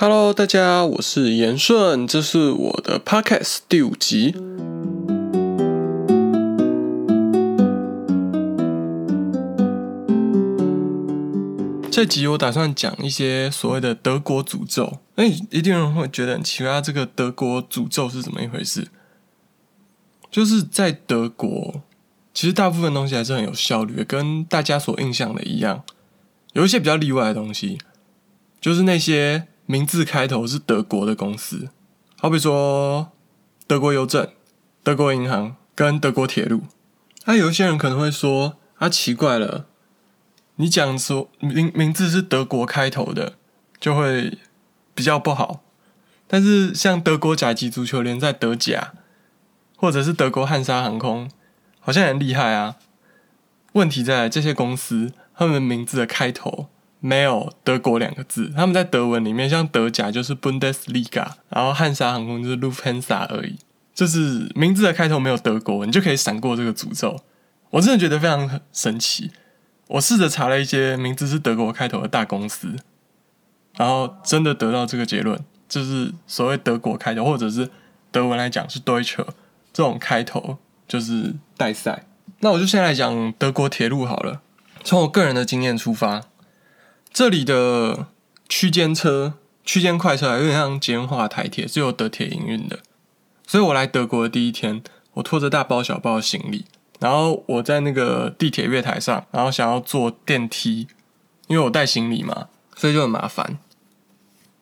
Hello，大家，我是严顺，这是我的 Podcast 第五集。这集我打算讲一些所谓的德国诅咒。那一定有人会觉得很奇怪，这个德国诅咒是怎么一回事？就是在德国，其实大部分东西还是很有效率的，跟大家所印象的一样。有一些比较例外的东西，就是那些。名字开头是德国的公司，好比说德国邮政、德国银行跟德国铁路。那有些人可能会说：“啊，奇怪了，你讲说名名字是德国开头的，就会比较不好。但是像德国甲级足球联赛德甲，或者是德国汉莎航空，好像很厉害啊。问题在这些公司，他们名字的开头。”没有德国两个字，他们在德文里面，像德甲就是 Bundesliga，然后汉莎航空就是 Lufthansa 而已，就是名字的开头没有德国，你就可以闪过这个诅咒。我真的觉得非常神奇。我试着查了一些名字是德国开头的大公司，然后真的得到这个结论，就是所谓德国开头，或者是德文来讲是 Deutsche 这种开头就是代赛。那我就先来讲德国铁路好了，从我个人的经验出发。这里的区间车、区间快车有点像简化台铁，是由德铁营运的。所以我来德国的第一天，我拖着大包小包的行李，然后我在那个地铁月台上，然后想要坐电梯，因为我带行李嘛，所以就很麻烦。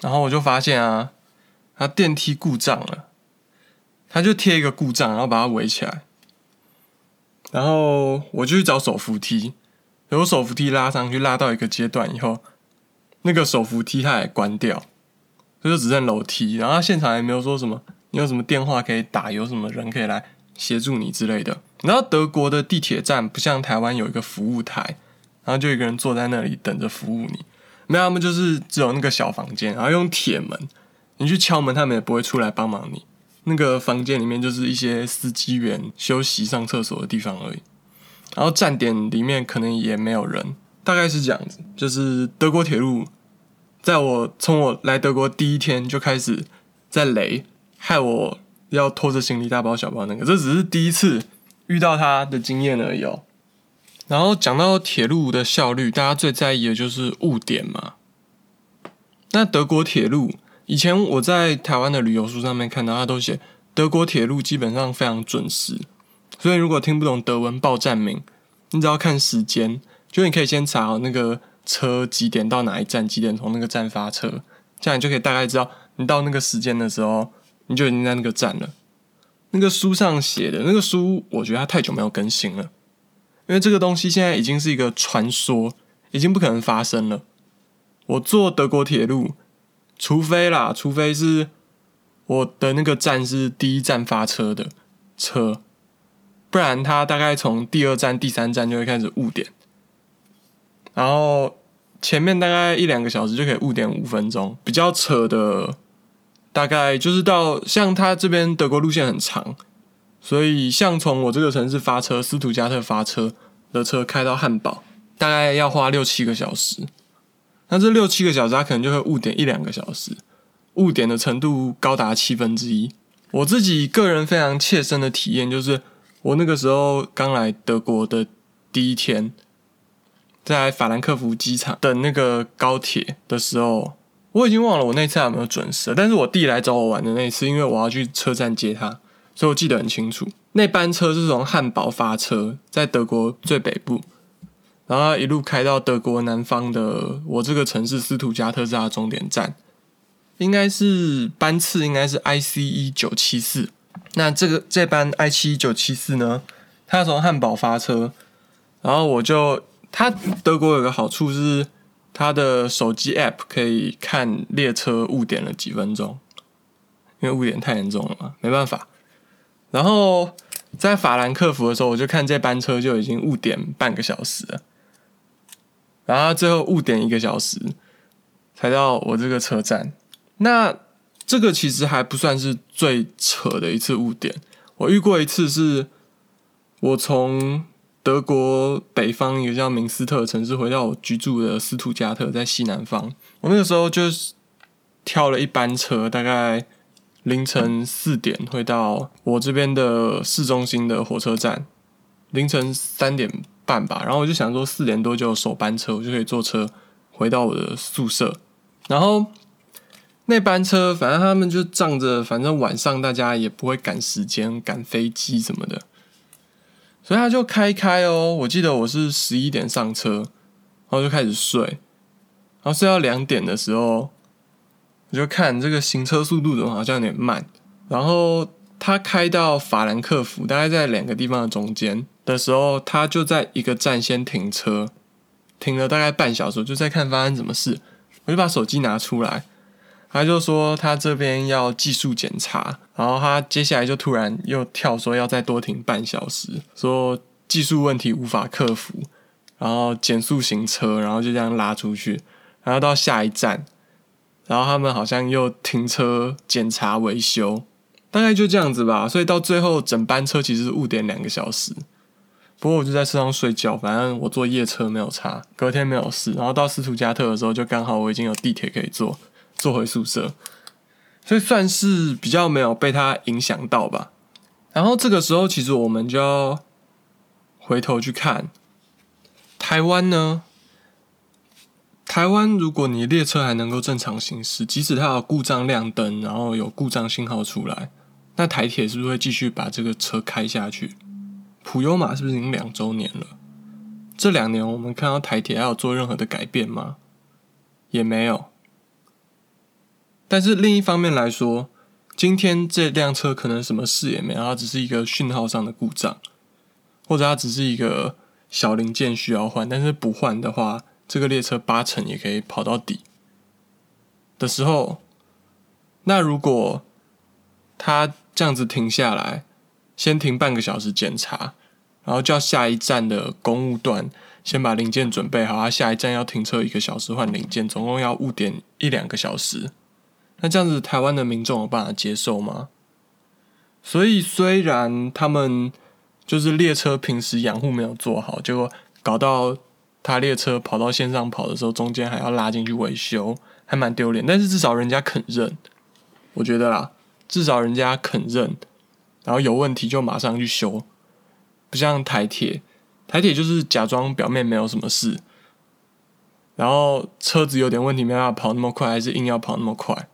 然后我就发现啊，它电梯故障了，他就贴一个故障，然后把它围起来。然后我就去找手扶梯。有手扶梯拉上去，拉到一个阶段以后，那个手扶梯它也关掉，所以就只剩楼梯。然后现场也没有说什么，你有什么电话可以打，有什么人可以来协助你之类的。然后德国的地铁站不像台湾有一个服务台，然后就一个人坐在那里等着服务你。没有，他们就是只有那个小房间，然后用铁门，你去敲门，他们也不会出来帮忙你。那个房间里面就是一些司机员休息、上厕所的地方而已。然后站点里面可能也没有人，大概是这样子。就是德国铁路，在我从我来德国第一天就开始在雷，害我要拖着行李大包小包那个，这只是第一次遇到他的经验而已。哦。然后讲到铁路的效率，大家最在意的就是误点嘛。那德国铁路以前我在台湾的旅游书上面看到，他都写德国铁路基本上非常准时。所以，如果听不懂德文报站名，你只要看时间，就你可以先查好那个车几点到哪一站，几点从那个站发车，这样你就可以大概知道，你到那个时间的时候，你就已经在那个站了。那个书上写的那个书，我觉得它太久没有更新了，因为这个东西现在已经是一个传说，已经不可能发生了。我坐德国铁路，除非啦，除非是我的那个站是第一站发车的车。不然，他大概从第二站、第三站就会开始误点，然后前面大概一两个小时就可以误点五分钟。比较扯的，大概就是到像他这边德国路线很长，所以像从我这个城市发车，斯图加特发车的车开到汉堡，大概要花六七个小时。那这六七个小时，他可能就会误点一两个小时，误点的程度高达七分之一。我自己个人非常切身的体验就是。我那个时候刚来德国的第一天，在法兰克福机场等那个高铁的时候，我已经忘了我那次有没有准时。但是我弟来找我玩的那次，因为我要去车站接他，所以我记得很清楚。那班车是从汉堡发车，在德国最北部，然后一路开到德国南方的我这个城市斯图加特是它终点站，应该是班次应该是 ICE 九七四。那这个这班 i 七九七四呢，它从汉堡发车，然后我就它德国有个好处是，它的手机 app 可以看列车误点了几分钟，因为误点太严重了嘛，没办法。然后在法兰克福的时候，我就看这班车就已经误点半个小时了，然后最后误点一个小时才到我这个车站。那这个其实还不算是最扯的一次误点。我遇过一次，是我从德国北方一个叫明斯特的城市回到我居住的斯图加特，在西南方。我那个时候就是挑了一班车，大概凌晨四点会到我这边的市中心的火车站，凌晨三点半吧。然后我就想说四点多就有首班车，我就可以坐车回到我的宿舍。然后那班车，反正他们就仗着，反正晚上大家也不会赶时间、赶飞机什么的，所以他就开开哦。我记得我是十一点上车，然后就开始睡。然后睡到两点的时候，我就看这个行车速度怎么好像有点慢。然后他开到法兰克福，大概在两个地方的中间的时候，他就在一个站先停车，停了大概半小时，就在看发生什么事。我就把手机拿出来，他就说他这边要技术检查，然后他接下来就突然又跳说要再多停半小时，说技术问题无法克服，然后减速行车，然后就这样拉出去。然后到下一站，然后他们好像又停车检查维修，大概就这样子吧。所以到最后，整班车其实误点两个小时。不过我就在车上睡觉，反正我坐夜车没有差，隔天没有事。然后到斯图加特的时候，就刚好我已经有地铁可以坐，坐回宿舍，所以算是比较没有被它影响到吧。然后这个时候，其实我们就要回头去看台湾呢。台湾，如果你列车还能够正常行驶，即使它有故障亮灯，然后有故障信号出来，那台铁是不是会继续把这个车开下去？普悠玛是不是已经两周年了？这两年我们看到台铁还有做任何的改变吗？也没有。但是另一方面来说，今天这辆车可能什么事也没有，它只是一个讯号上的故障，或者它只是一个小零件需要换，但是不换的话。这个列车八成也可以跑到底的时候，那如果他这样子停下来，先停半个小时检查，然后叫下一站的公务段先把零件准备好，他下一站要停车一个小时换零件，总共要误点一两个小时。那这样子台湾的民众有办法接受吗？所以虽然他们就是列车平时养护没有做好，结果搞到。他列车跑到线上跑的时候，中间还要拉进去维修，还蛮丢脸。但是至少人家肯认，我觉得啦，至少人家肯认，然后有问题就马上去修，不像台铁，台铁就是假装表面没有什么事，然后车子有点问题没办法跑那么快，还是硬要跑那么快。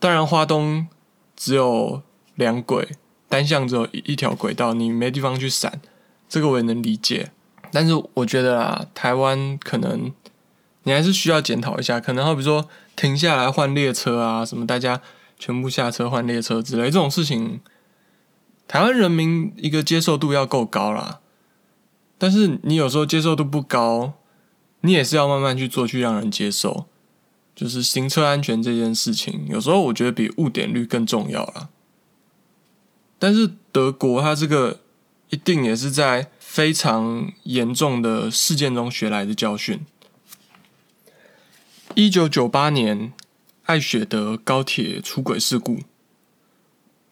当然，花东只有两轨，单向只有一一条轨道，你没地方去闪，这个我也能理解。但是我觉得啊，台湾可能你还是需要检讨一下，可能好比说停下来换列车啊，什么大家全部下车换列车之类这种事情，台湾人民一个接受度要够高啦。但是你有时候接受度不高，你也是要慢慢去做，去让人接受。就是行车安全这件事情，有时候我觉得比误点率更重要啦。但是德国它这个一定也是在。非常严重的事件中学来的教训。一九九八年，爱雪德高铁出轨事故，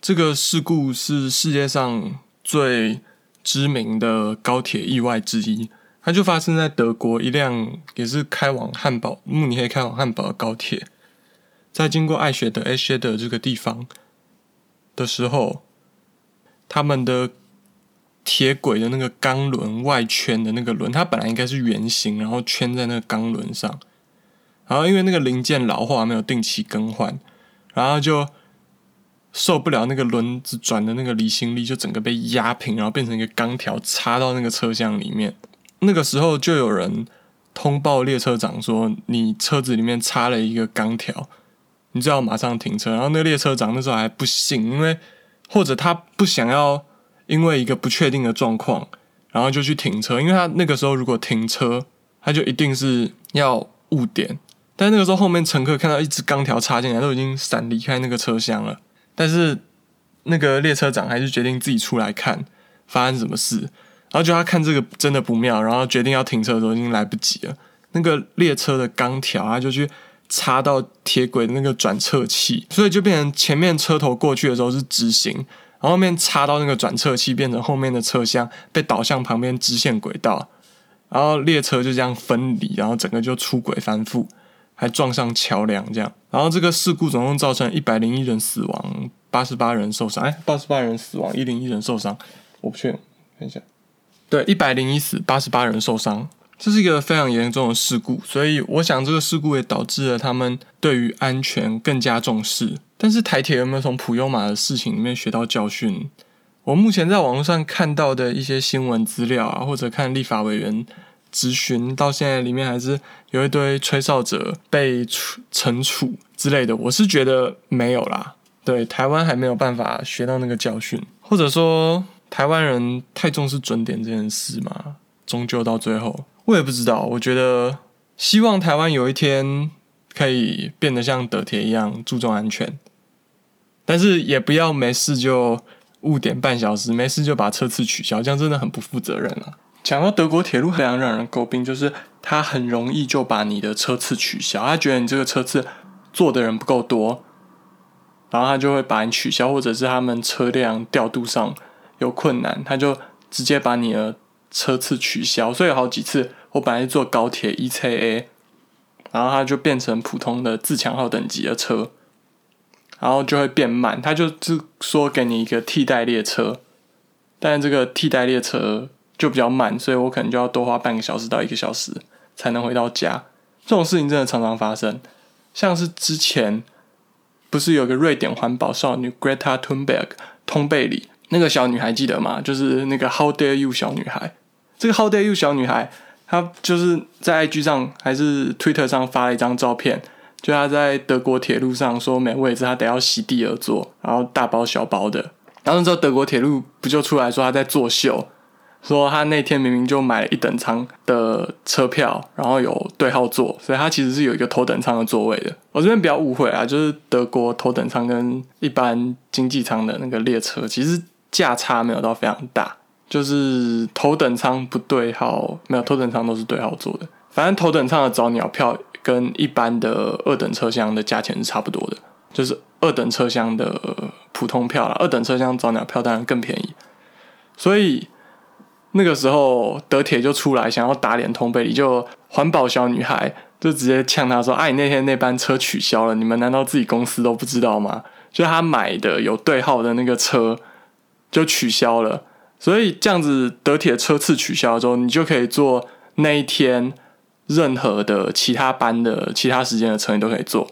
这个事故是世界上最知名的高铁意外之一。它就发生在德国一辆也是开往汉堡、慕尼黑开往汉堡的高铁，在经过爱雪德 （H 的这个地方的时候，他们的。铁轨的那个钢轮外圈的那个轮，它本来应该是圆形，然后圈在那个钢轮上，然后因为那个零件老化没有定期更换，然后就受不了那个轮子转的那个离心力，就整个被压平，然后变成一个钢条插到那个车厢里面。那个时候就有人通报列车长说：“你车子里面插了一个钢条，你就要马上停车。”然后那个列车长那时候还不信，因为或者他不想要。因为一个不确定的状况，然后就去停车。因为他那个时候如果停车，他就一定是要误点。但那个时候后面乘客看到一只钢条插进来，都已经闪离开那个车厢了。但是那个列车长还是决定自己出来看发生什么事。然后就他看这个真的不妙，然后决定要停车的时候已经来不及了。那个列车的钢条他就去插到铁轨的那个转侧器，所以就变成前面车头过去的时候是直行。然后面插到那个转侧器，变成后面的车厢被导向旁边支线轨道，然后列车就这样分离，然后整个就出轨翻覆，还撞上桥梁这样。然后这个事故总共造成一百零一人死亡，八十八人受伤。哎，八十八人死亡，一零一人受伤，我不确定，看一下。对，一百零一死，八十八人受伤，这是一个非常严重的事故。所以我想，这个事故也导致了他们对于安全更加重视。但是台铁有没有从普悠玛的事情里面学到教训？我目前在网络上看到的一些新闻资料啊，或者看立法委员质询，到现在里面还是有一堆吹哨者被惩处之类的。我是觉得没有啦，对台湾还没有办法学到那个教训，或者说台湾人太重视准点这件事嘛，终究到最后，我也不知道。我觉得希望台湾有一天可以变得像德铁一样注重安全，但是也不要没事就。误点半小时，没事就把车次取消，这样真的很不负责任了。讲到德国铁路，非常让人诟病，就是他很容易就把你的车次取消，他觉得你这个车次坐的人不够多，然后他就会把你取消，或者是他们车辆调度上有困难，他就直接把你的车次取消。所以好几次，我本来是坐高铁 ECA，然后它就变成普通的自强号等级的车。然后就会变慢，他就是说给你一个替代列车，但这个替代列车就比较慢，所以我可能就要多花半个小时到一个小时才能回到家。这种事情真的常常发生，像是之前不是有个瑞典环保少女 Greta Thunberg 通贝里那个小女孩记得吗？就是那个 How dare you 小女孩，这个 How dare you 小女孩，她就是在 IG 上还是 Twitter 上发了一张照片。就她在德国铁路上说没位置，她得要席地而坐，然后大包小包的。然后之后德国铁路不就出来说她在作秀，说她那天明明就买了一等舱的车票，然后有对号座，所以她其实是有一个头等舱的座位的。我这边不要误会啊，就是德国头等舱跟一般经济舱的那个列车其实价差没有到非常大，就是头等舱不对号，没有头等舱都是对号座的。反正头等舱的早鸟票。跟一般的二等车厢的价钱是差不多的，就是二等车厢的普通票啦，二等车厢早鸟票当然更便宜。所以那个时候德铁就出来想要打脸通贝里，就环保小女孩就直接呛他说：“哎，你那天那班车取消了，你们难道自己公司都不知道吗？”就他买的有对号的那个车就取消了，所以这样子德铁车次取消之后，你就可以坐那一天。任何的其他班的其他时间的车你都可以坐，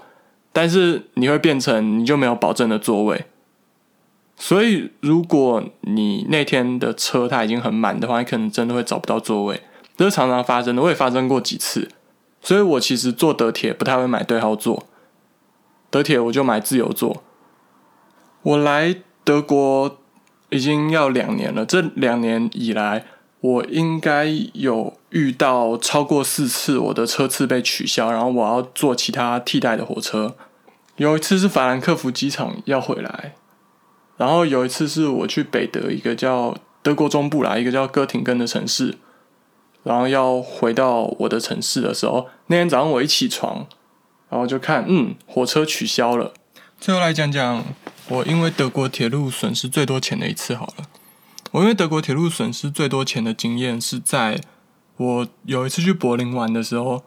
但是你会变成你就没有保证的座位。所以如果你那天的车它已经很满的话，你可能真的会找不到座位，这是常常发生的。我也发生过几次，所以我其实坐德铁不太会买对号座，德铁我就买自由座。我来德国已经要两年了，这两年以来。我应该有遇到超过四次我的车次被取消，然后我要坐其他替代的火车。有一次是法兰克福机场要回来，然后有一次是我去北德一个叫德国中部啦，一个叫哥廷根的城市，然后要回到我的城市的时候，那天早上我一起床，然后就看，嗯，火车取消了。最后来讲讲我因为德国铁路损失最多钱的一次好了。我因为德国铁路损失最多钱的经验是在我有一次去柏林玩的时候，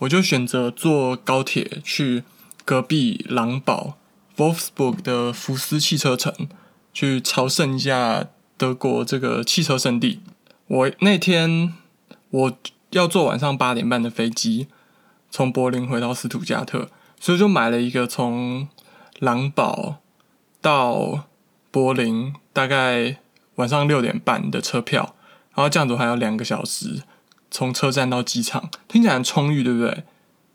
我就选择坐高铁去隔壁狼堡 （Wolfsburg） 的福斯汽车城去朝圣一下德国这个汽车圣地。我那天我要坐晚上八点半的飞机从柏林回到斯图加特，所以就买了一个从狼堡到柏林大概。晚上六点半的车票，然后这样子还有两个小时从车站到机场，听起来很充裕，对不对？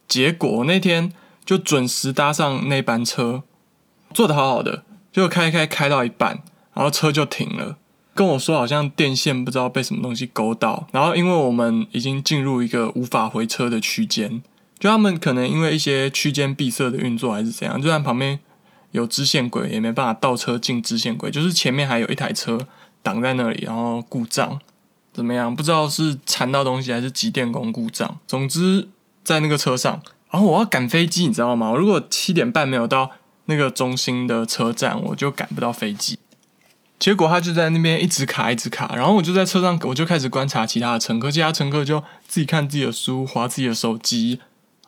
结果那天就准时搭上那班车，坐的好好的，就开开开到一半，然后车就停了，跟我说好像电线不知道被什么东西勾到，然后因为我们已经进入一个无法回车的区间，就他们可能因为一些区间闭塞的运作还是怎样，就在旁边有支线轨也没办法倒车进支线轨，就是前面还有一台车。挡在那里，然后故障怎么样？不知道是缠到东西还是机电工故障。总之在那个车上，然后我要赶飞机，你知道吗？我如果七点半没有到那个中心的车站，我就赶不到飞机。结果他就在那边一直卡，一直卡。然后我就在车上，我就开始观察其他的乘客，其他乘客就自己看自己的书，划自己的手机，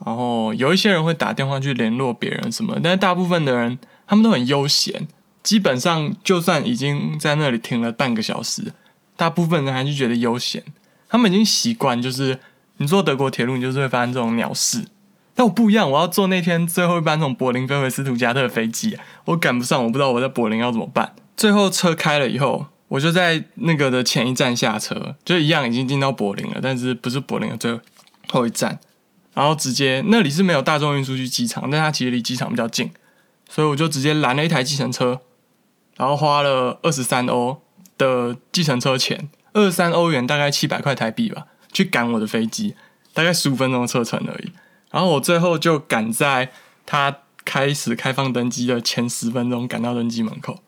然后有一些人会打电话去联络别人什么，但是大部分的人他们都很悠闲，基本上就算已经在那里停了半个小时，大部分人还是觉得悠闲，他们已经习惯，就是你坐德国铁路，你就是会发生这种鸟事。但我不一样，我要坐那天最后一班从柏林飞回斯图加特的飞机，我赶不上，我不知道我在柏林要怎么办。最后车开了以后，我就在那个的前一站下车，就一样已经进到柏林了，但是不是柏林的最后一站。然后直接那里是没有大众运输去机场，但它其实离机场比较近，所以我就直接拦了一台计程车，然后花了二十三欧的计程车钱，二十三欧元大概七百块台币吧，去赶我的飞机，大概十五分钟的车程而已。然后我最后就赶在他开始开放登机的前十分钟赶到登机门口，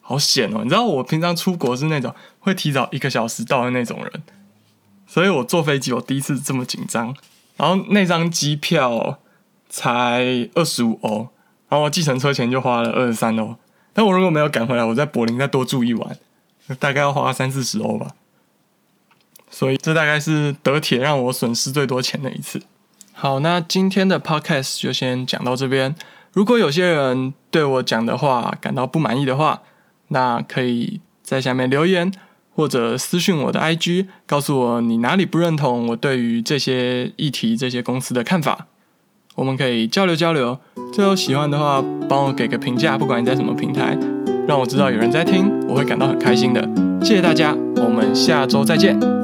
好险哦！你知道我平常出国是那种会提早一个小时到的那种人，所以我坐飞机我第一次这么紧张。然后那张机票才二十五欧，然后我计程车钱就花了二十三欧。但我如果没有赶回来，我在柏林再多住一晚，大概要花三四十欧吧。所以这大概是德铁让我损失最多钱的一次。好，那今天的 podcast 就先讲到这边。如果有些人对我讲的话感到不满意的话，那可以在下面留言。或者私信我的 IG，告诉我你哪里不认同我对于这些议题、这些公司的看法，我们可以交流交流。最后喜欢的话，帮我给个评价，不管你在什么平台，让我知道有人在听，我会感到很开心的。谢谢大家，我们下周再见。